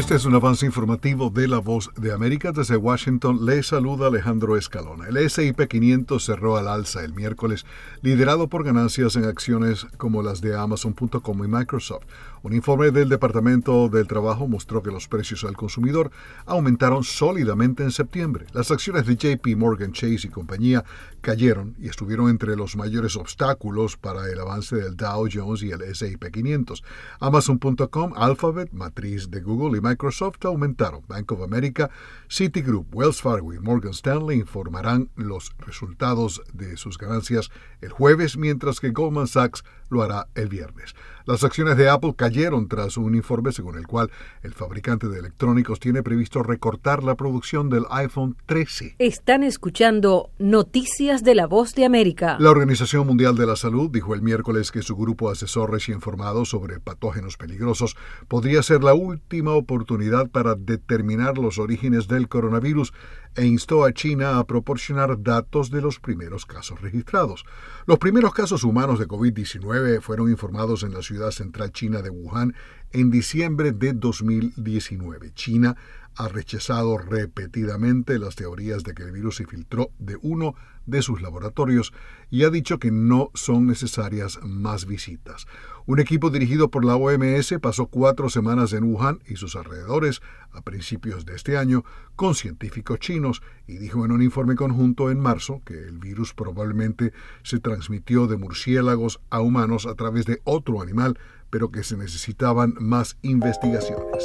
Este es un avance informativo de La Voz de América. Desde Washington le saluda Alejandro Escalona. El S&P 500 cerró al alza el miércoles, liderado por ganancias en acciones como las de Amazon.com y Microsoft. Un informe del Departamento del Trabajo mostró que los precios al consumidor aumentaron sólidamente en septiembre. Las acciones de JP Morgan Chase y compañía cayeron y estuvieron entre los mayores obstáculos para el avance del Dow Jones y el S&P 500. Amazon.com, Alphabet, matriz de Google y Microsoft aumentaron. Bank of America, Citigroup, Wells Fargo y Morgan Stanley informarán los resultados de sus ganancias el jueves, mientras que Goldman Sachs lo hará el viernes. Las acciones de Apple cayeron tras un informe según el cual el fabricante de electrónicos tiene previsto recortar la producción del iPhone 13. Están escuchando Noticias de la Voz de América. La Organización Mundial de la Salud dijo el miércoles que su grupo asesor recién informado sobre patógenos peligrosos podría ser la última oportunidad para determinar los orígenes del coronavirus e instó a China a proporcionar datos de los primeros casos registrados. Los primeros casos humanos de COVID-19 fueron informados en la ciudad central china de Wuhan en diciembre de 2019. China ha rechazado repetidamente las teorías de que el virus se filtró de uno de sus laboratorios y ha dicho que no son necesarias más visitas. Un equipo dirigido por la OMS pasó cuatro semanas en Wuhan y sus alrededores a principios de este año con científicos chinos y dijo en un informe conjunto en marzo que el virus probablemente se transmitió de murciélagos a humanos a través de otro animal, pero que se necesitaban más investigaciones.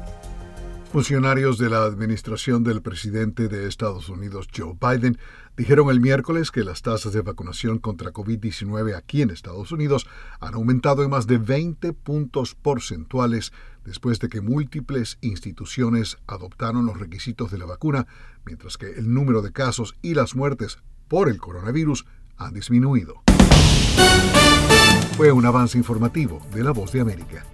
Funcionarios de la administración del presidente de Estados Unidos, Joe Biden, dijeron el miércoles que las tasas de vacunación contra COVID-19 aquí en Estados Unidos han aumentado en más de 20 puntos porcentuales después de que múltiples instituciones adoptaron los requisitos de la vacuna, mientras que el número de casos y las muertes por el coronavirus han disminuido. Fue un avance informativo de La Voz de América.